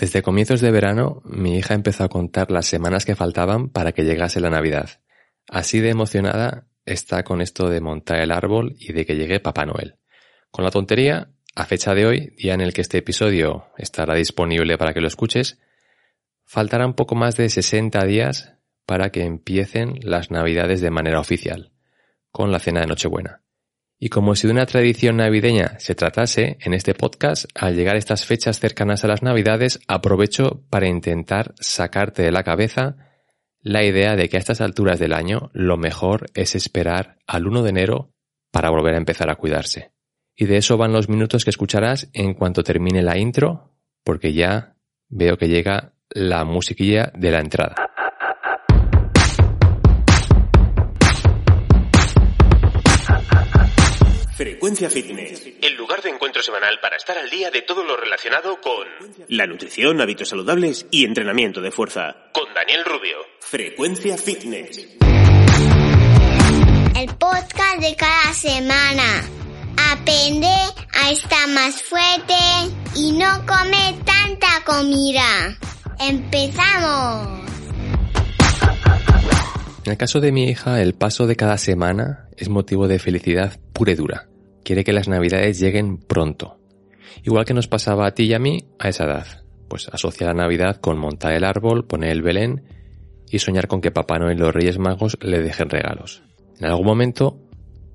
Desde comienzos de verano, mi hija empezó a contar las semanas que faltaban para que llegase la Navidad. Así de emocionada está con esto de montar el árbol y de que llegue Papá Noel. Con la tontería, a fecha de hoy, día en el que este episodio estará disponible para que lo escuches, faltarán poco más de 60 días para que empiecen las Navidades de manera oficial, con la cena de Nochebuena. Y como si de una tradición navideña se tratase, en este podcast, al llegar estas fechas cercanas a las Navidades, aprovecho para intentar sacarte de la cabeza la idea de que a estas alturas del año lo mejor es esperar al 1 de enero para volver a empezar a cuidarse. Y de eso van los minutos que escucharás en cuanto termine la intro, porque ya veo que llega la musiquilla de la entrada. Frecuencia Fitness, el lugar de encuentro semanal para estar al día de todo lo relacionado con la nutrición, hábitos saludables y entrenamiento de fuerza. Con Daniel Rubio. Frecuencia Fitness. El podcast de cada semana. Aprende a estar más fuerte y no come tanta comida. ¡Empezamos! En el caso de mi hija, el paso de cada semana es motivo de felicidad pura y dura. Quiere que las navidades lleguen pronto. Igual que nos pasaba a ti y a mí a esa edad. Pues asocia la Navidad con montar el árbol, poner el Belén y soñar con que Papá Noel y los Reyes Magos le dejen regalos. En algún momento,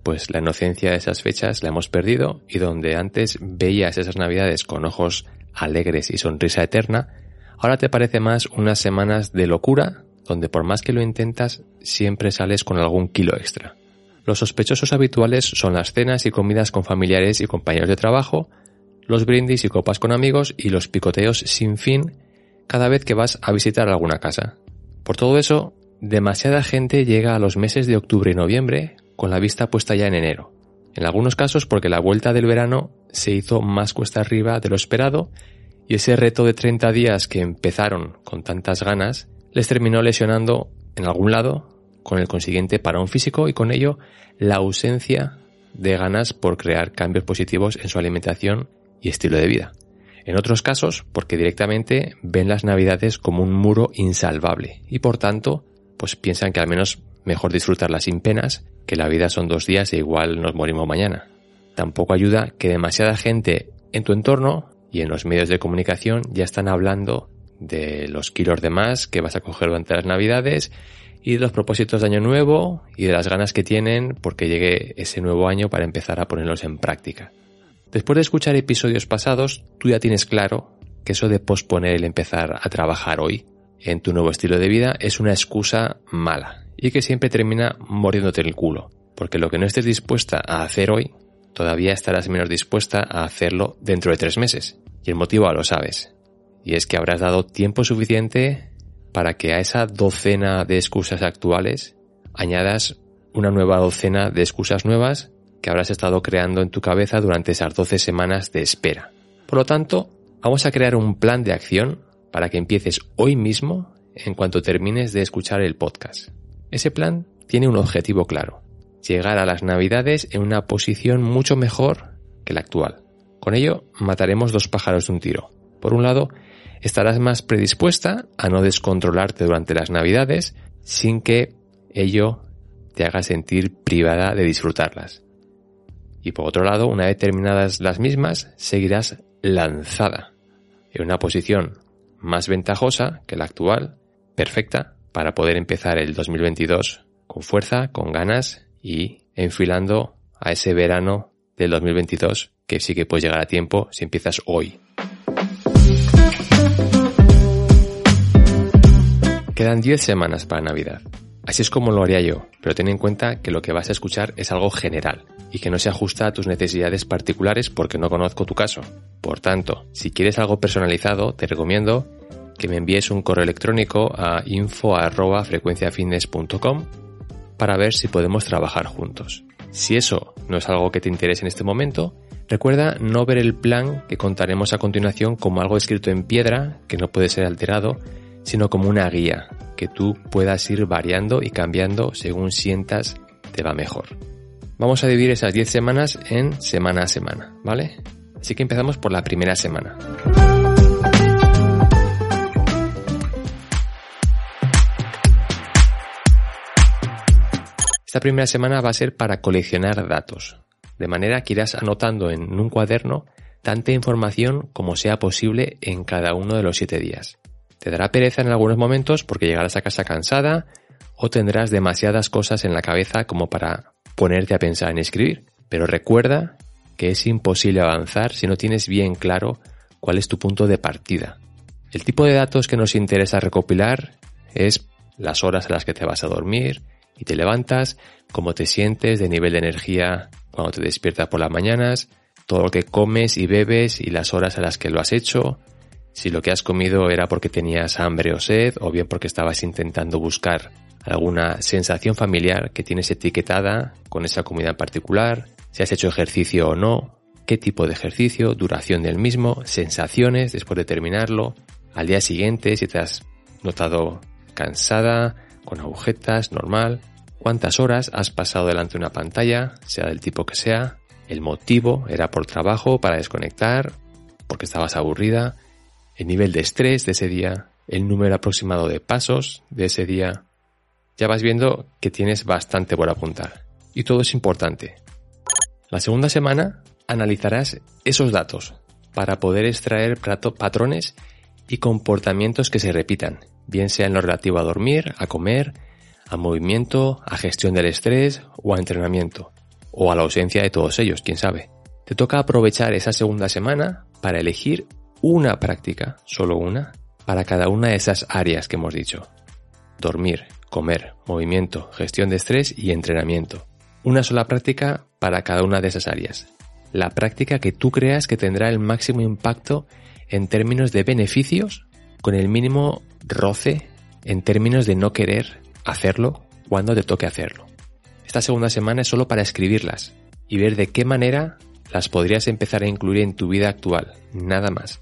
pues la inocencia de esas fechas la hemos perdido y donde antes veías esas Navidades con ojos alegres y sonrisa eterna, ahora te parece más unas semanas de locura donde por más que lo intentas siempre sales con algún kilo extra. Los sospechosos habituales son las cenas y comidas con familiares y compañeros de trabajo, los brindis y copas con amigos y los picoteos sin fin cada vez que vas a visitar alguna casa. Por todo eso, demasiada gente llega a los meses de octubre y noviembre con la vista puesta ya en enero. En algunos casos porque la vuelta del verano se hizo más cuesta arriba de lo esperado y ese reto de 30 días que empezaron con tantas ganas les terminó lesionando en algún lado con el consiguiente parón físico y con ello la ausencia de ganas por crear cambios positivos en su alimentación y estilo de vida. En otros casos, porque directamente ven las navidades como un muro insalvable y por tanto, pues piensan que al menos mejor disfrutarlas sin penas, que la vida son dos días e igual nos morimos mañana. Tampoco ayuda que demasiada gente en tu entorno y en los medios de comunicación ya están hablando de los kilos de más que vas a coger durante las navidades y de los propósitos de año nuevo y de las ganas que tienen porque llegue ese nuevo año para empezar a ponerlos en práctica. Después de escuchar episodios pasados, tú ya tienes claro que eso de posponer el empezar a trabajar hoy en tu nuevo estilo de vida es una excusa mala y que siempre termina mordiéndote el culo, porque lo que no estés dispuesta a hacer hoy, todavía estarás menos dispuesta a hacerlo dentro de tres meses. Y el motivo lo sabes. Y es que habrás dado tiempo suficiente para que a esa docena de excusas actuales añadas una nueva docena de excusas nuevas que habrás estado creando en tu cabeza durante esas 12 semanas de espera. Por lo tanto, vamos a crear un plan de acción para que empieces hoy mismo en cuanto termines de escuchar el podcast. Ese plan tiene un objetivo claro, llegar a las navidades en una posición mucho mejor que la actual. Con ello, mataremos dos pájaros de un tiro. Por un lado, estarás más predispuesta a no descontrolarte durante las navidades sin que ello te haga sentir privada de disfrutarlas. Y por otro lado, una vez terminadas las mismas, seguirás lanzada en una posición más ventajosa que la actual, perfecta, para poder empezar el 2022 con fuerza, con ganas y enfilando a ese verano del 2022 que sí que puedes llegar a tiempo si empiezas hoy. Quedan 10 semanas para Navidad. Así es como lo haría yo, pero ten en cuenta que lo que vas a escuchar es algo general y que no se ajusta a tus necesidades particulares porque no conozco tu caso. Por tanto, si quieres algo personalizado, te recomiendo que me envíes un correo electrónico a info@frecuenciafitness.com para ver si podemos trabajar juntos. Si eso no es algo que te interese en este momento, recuerda no ver el plan que contaremos a continuación como algo escrito en piedra que no puede ser alterado sino como una guía que tú puedas ir variando y cambiando según sientas te va mejor. Vamos a dividir esas 10 semanas en semana a semana, ¿vale? Así que empezamos por la primera semana. Esta primera semana va a ser para coleccionar datos, de manera que irás anotando en un cuaderno tanta información como sea posible en cada uno de los siete días. Te dará pereza en algunos momentos porque llegarás a casa cansada o tendrás demasiadas cosas en la cabeza como para ponerte a pensar en escribir. Pero recuerda que es imposible avanzar si no tienes bien claro cuál es tu punto de partida. El tipo de datos que nos interesa recopilar es las horas a las que te vas a dormir y te levantas, cómo te sientes de nivel de energía cuando te despiertas por las mañanas, todo lo que comes y bebes y las horas a las que lo has hecho, si lo que has comido era porque tenías hambre o sed o bien porque estabas intentando buscar alguna sensación familiar que tienes etiquetada con esa comida en particular, si has hecho ejercicio o no, qué tipo de ejercicio, duración del mismo, sensaciones después de terminarlo, al día siguiente si te has notado cansada, con agujetas, normal, cuántas horas has pasado delante de una pantalla, sea del tipo que sea, el motivo era por trabajo, para desconectar, porque estabas aburrida, el nivel de estrés de ese día, el número aproximado de pasos de ese día. Ya vas viendo que tienes bastante por apuntar. Y todo es importante. La segunda semana analizarás esos datos para poder extraer patrones y comportamientos que se repitan, bien sea en lo relativo a dormir, a comer, a movimiento, a gestión del estrés o a entrenamiento, o a la ausencia de todos ellos, quién sabe. Te toca aprovechar esa segunda semana para elegir una práctica, solo una, para cada una de esas áreas que hemos dicho. Dormir, comer, movimiento, gestión de estrés y entrenamiento. Una sola práctica para cada una de esas áreas. La práctica que tú creas que tendrá el máximo impacto en términos de beneficios con el mínimo roce en términos de no querer hacerlo cuando te toque hacerlo. Esta segunda semana es solo para escribirlas y ver de qué manera las podrías empezar a incluir en tu vida actual, nada más.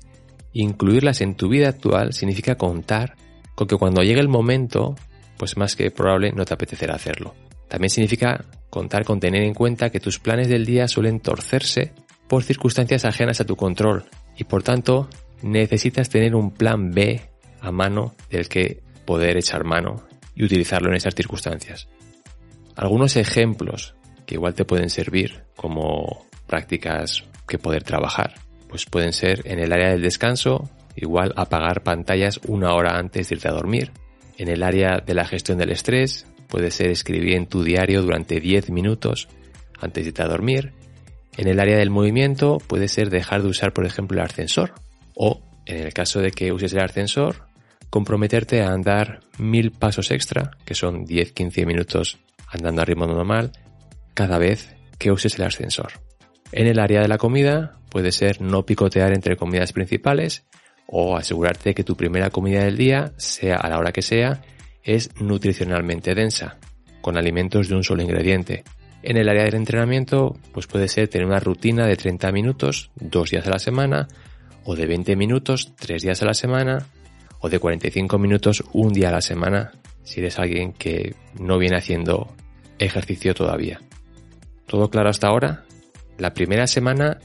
Incluirlas en tu vida actual significa contar con que cuando llegue el momento, pues más que probable no te apetecerá hacerlo. También significa contar con tener en cuenta que tus planes del día suelen torcerse por circunstancias ajenas a tu control y por tanto necesitas tener un plan B a mano del que poder echar mano y utilizarlo en esas circunstancias. Algunos ejemplos que igual te pueden servir como prácticas que poder trabajar, pues pueden ser en el área del descanso, igual apagar pantallas una hora antes de irte a dormir. En el área de la gestión del estrés, puede ser escribir en tu diario durante 10 minutos antes de irte a dormir. En el área del movimiento puede ser dejar de usar, por ejemplo, el ascensor. O, en el caso de que uses el ascensor, comprometerte a andar mil pasos extra, que son 10-15 minutos andando a ritmo normal, cada vez que uses el ascensor. En el área de la comida puede ser no picotear entre comidas principales o asegurarte que tu primera comida del día, sea a la hora que sea, es nutricionalmente densa, con alimentos de un solo ingrediente. En el área del entrenamiento, pues puede ser tener una rutina de 30 minutos, dos días a la semana, o de 20 minutos, tres días a la semana, o de 45 minutos, un día a la semana, si eres alguien que no viene haciendo ejercicio todavía. ¿Todo claro hasta ahora? La primera semana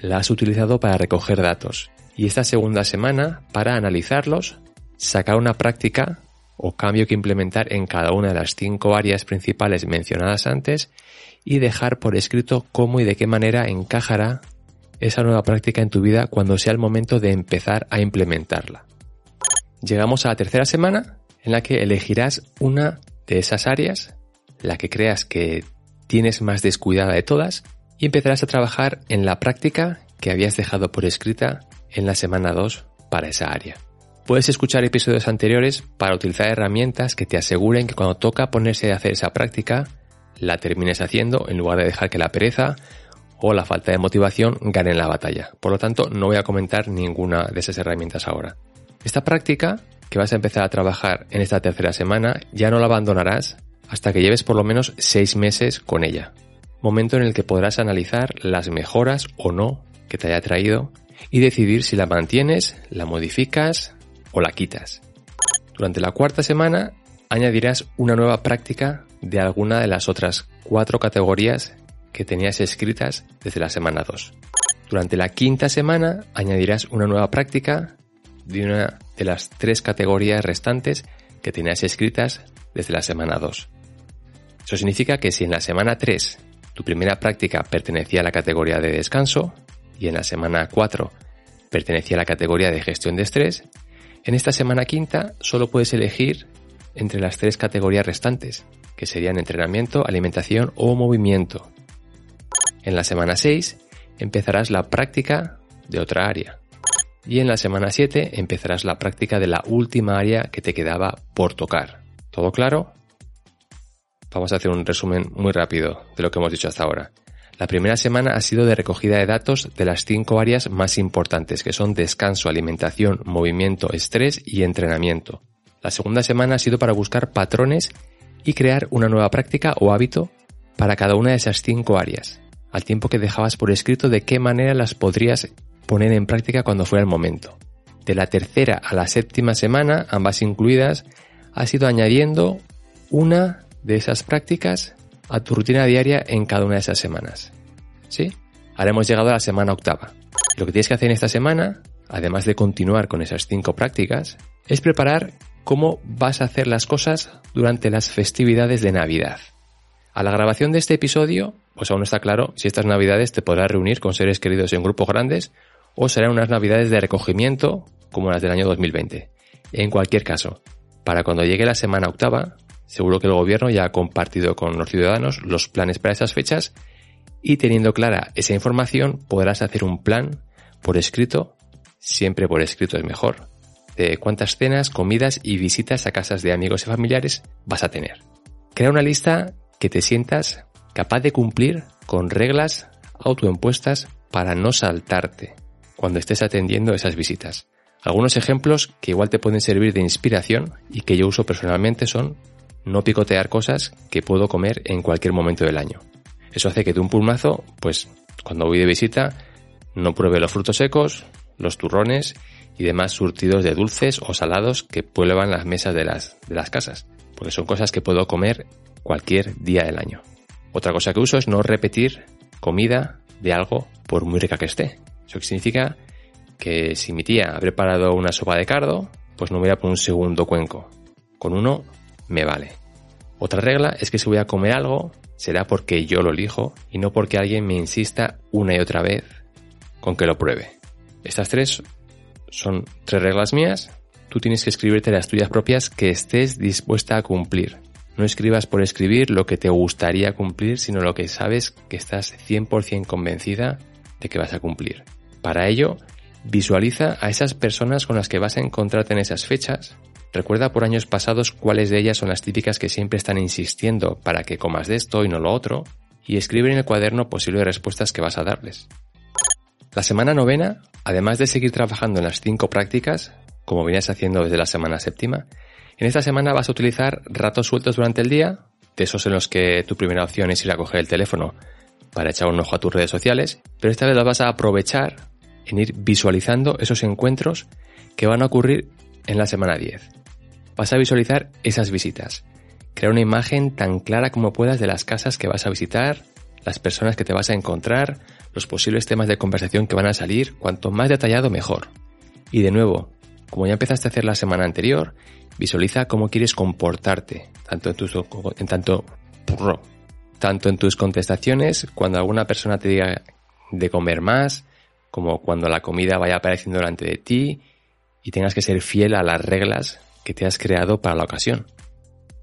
la has utilizado para recoger datos y esta segunda semana para analizarlos, sacar una práctica o cambio que implementar en cada una de las cinco áreas principales mencionadas antes y dejar por escrito cómo y de qué manera encajará esa nueva práctica en tu vida cuando sea el momento de empezar a implementarla. Llegamos a la tercera semana en la que elegirás una de esas áreas, la que creas que tienes más descuidada de todas, y empezarás a trabajar en la práctica que habías dejado por escrita en la semana 2 para esa área. Puedes escuchar episodios anteriores para utilizar herramientas que te aseguren que cuando toca ponerse a hacer esa práctica, la termines haciendo en lugar de dejar que la pereza o la falta de motivación ganen la batalla. Por lo tanto, no voy a comentar ninguna de esas herramientas ahora. Esta práctica que vas a empezar a trabajar en esta tercera semana ya no la abandonarás hasta que lleves por lo menos seis meses con ella. Momento en el que podrás analizar las mejoras o no que te haya traído y decidir si la mantienes, la modificas o la quitas. Durante la cuarta semana añadirás una nueva práctica de alguna de las otras cuatro categorías que tenías escritas desde la semana 2. Durante la quinta semana añadirás una nueva práctica de una de las tres categorías restantes que tenías escritas desde la semana 2. Eso significa que si en la semana 3 tu primera práctica pertenecía a la categoría de descanso y en la semana 4 pertenecía a la categoría de gestión de estrés, en esta semana quinta solo puedes elegir entre las tres categorías restantes, que serían entrenamiento, alimentación o movimiento. En la semana 6 empezarás la práctica de otra área. Y en la semana 7 empezarás la práctica de la última área que te quedaba por tocar. ¿Todo claro? Vamos a hacer un resumen muy rápido de lo que hemos dicho hasta ahora. La primera semana ha sido de recogida de datos de las cinco áreas más importantes, que son descanso, alimentación, movimiento, estrés y entrenamiento. La segunda semana ha sido para buscar patrones y crear una nueva práctica o hábito para cada una de esas cinco áreas, al tiempo que dejabas por escrito de qué manera las podrías poner en práctica cuando fuera el momento. De la tercera a la séptima semana, ambas incluidas, has ido añadiendo una de esas prácticas a tu rutina diaria en cada una de esas semanas. ¿Sí? Ahora hemos llegado a la semana octava. Lo que tienes que hacer en esta semana, además de continuar con esas cinco prácticas, es preparar cómo vas a hacer las cosas durante las festividades de Navidad. A la grabación de este episodio, pues aún no está claro si estas Navidades te podrás reunir con seres queridos en grupos grandes o serán unas Navidades de recogimiento como las del año 2020. En cualquier caso, para cuando llegue la semana octava, Seguro que el gobierno ya ha compartido con los ciudadanos los planes para esas fechas y teniendo clara esa información podrás hacer un plan por escrito, siempre por escrito es mejor, de cuántas cenas, comidas y visitas a casas de amigos y familiares vas a tener. Crea una lista que te sientas capaz de cumplir con reglas autoimpuestas para no saltarte cuando estés atendiendo esas visitas. Algunos ejemplos que igual te pueden servir de inspiración y que yo uso personalmente son no picotear cosas que puedo comer en cualquier momento del año. Eso hace que de un pulmazo, pues cuando voy de visita, no pruebe los frutos secos, los turrones y demás surtidos de dulces o salados que pueblan las mesas de las, de las casas, porque son cosas que puedo comer cualquier día del año. Otra cosa que uso es no repetir comida de algo por muy rica que esté. Eso significa que si mi tía ha preparado una sopa de cardo, pues no voy a poner un segundo cuenco. Con uno me vale. Otra regla es que si voy a comer algo, será porque yo lo elijo y no porque alguien me insista una y otra vez con que lo pruebe. Estas tres son tres reglas mías. Tú tienes que escribirte las tuyas propias que estés dispuesta a cumplir. No escribas por escribir lo que te gustaría cumplir, sino lo que sabes que estás 100% convencida de que vas a cumplir. Para ello, visualiza a esas personas con las que vas a encontrarte en esas fechas Recuerda por años pasados cuáles de ellas son las típicas que siempre están insistiendo para que comas de esto y no lo otro, y escribe en el cuaderno posibles respuestas que vas a darles. La semana novena, además de seguir trabajando en las cinco prácticas, como venías haciendo desde la semana séptima, en esta semana vas a utilizar ratos sueltos durante el día, de esos en los que tu primera opción es ir a coger el teléfono para echar un ojo a tus redes sociales, pero esta vez la vas a aprovechar en ir visualizando esos encuentros que van a ocurrir en la semana 10 vas a visualizar esas visitas. Crea una imagen tan clara como puedas de las casas que vas a visitar, las personas que te vas a encontrar, los posibles temas de conversación que van a salir, cuanto más detallado mejor. Y de nuevo, como ya empezaste a hacer la semana anterior, visualiza cómo quieres comportarte, tanto en tus, en tanto, tanto en tus contestaciones, cuando alguna persona te diga de comer más, como cuando la comida vaya apareciendo delante de ti y tengas que ser fiel a las reglas que te has creado para la ocasión.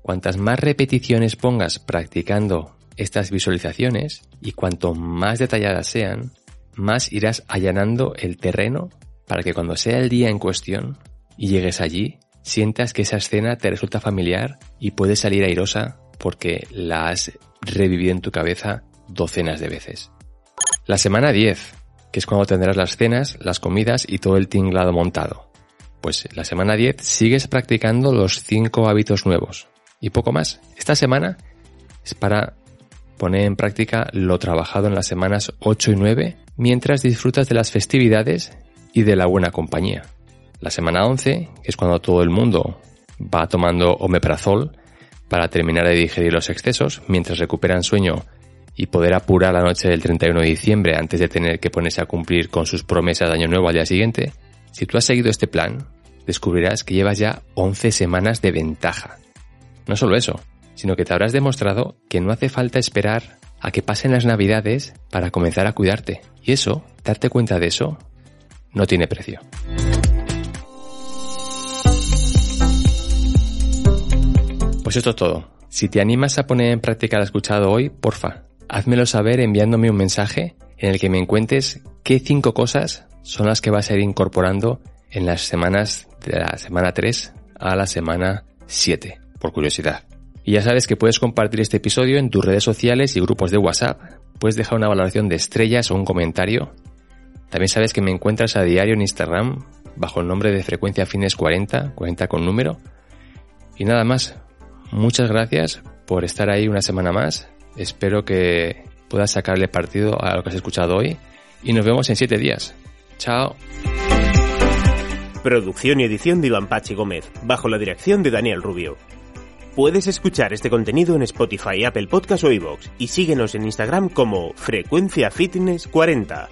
Cuantas más repeticiones pongas practicando estas visualizaciones y cuanto más detalladas sean, más irás allanando el terreno para que cuando sea el día en cuestión y llegues allí, sientas que esa escena te resulta familiar y puedes salir airosa porque la has revivido en tu cabeza docenas de veces. La semana 10, que es cuando tendrás las cenas, las comidas y todo el tinglado montado. Pues la semana 10 sigues practicando los 5 hábitos nuevos. Y poco más. Esta semana es para poner en práctica lo trabajado en las semanas 8 y 9 mientras disfrutas de las festividades y de la buena compañía. La semana 11, que es cuando todo el mundo va tomando omeprazol para terminar de digerir los excesos mientras recuperan sueño y poder apurar la noche del 31 de diciembre antes de tener que ponerse a cumplir con sus promesas de año nuevo al día siguiente, si tú has seguido este plan, descubrirás que llevas ya 11 semanas de ventaja. No solo eso, sino que te habrás demostrado que no hace falta esperar a que pasen las navidades para comenzar a cuidarte. Y eso, darte cuenta de eso, no tiene precio. Pues esto es todo. Si te animas a poner en práctica lo escuchado hoy, porfa, házmelo saber enviándome un mensaje en el que me cuentes qué cinco cosas son las que vas a ir incorporando en las semanas de la semana 3 a la semana 7, por curiosidad. Y ya sabes que puedes compartir este episodio en tus redes sociales y grupos de WhatsApp. Puedes dejar una valoración de estrellas o un comentario. También sabes que me encuentras a diario en Instagram bajo el nombre de Frecuencia Fines 40, 40 con número. Y nada más. Muchas gracias por estar ahí una semana más. Espero que puedas sacarle partido a lo que has escuchado hoy. Y nos vemos en 7 días. Chao. Producción y edición de Iván Pachi Gómez, bajo la dirección de Daniel Rubio. Puedes escuchar este contenido en Spotify, Apple Podcast o iVoox y síguenos en Instagram como Frecuencia Fitness 40.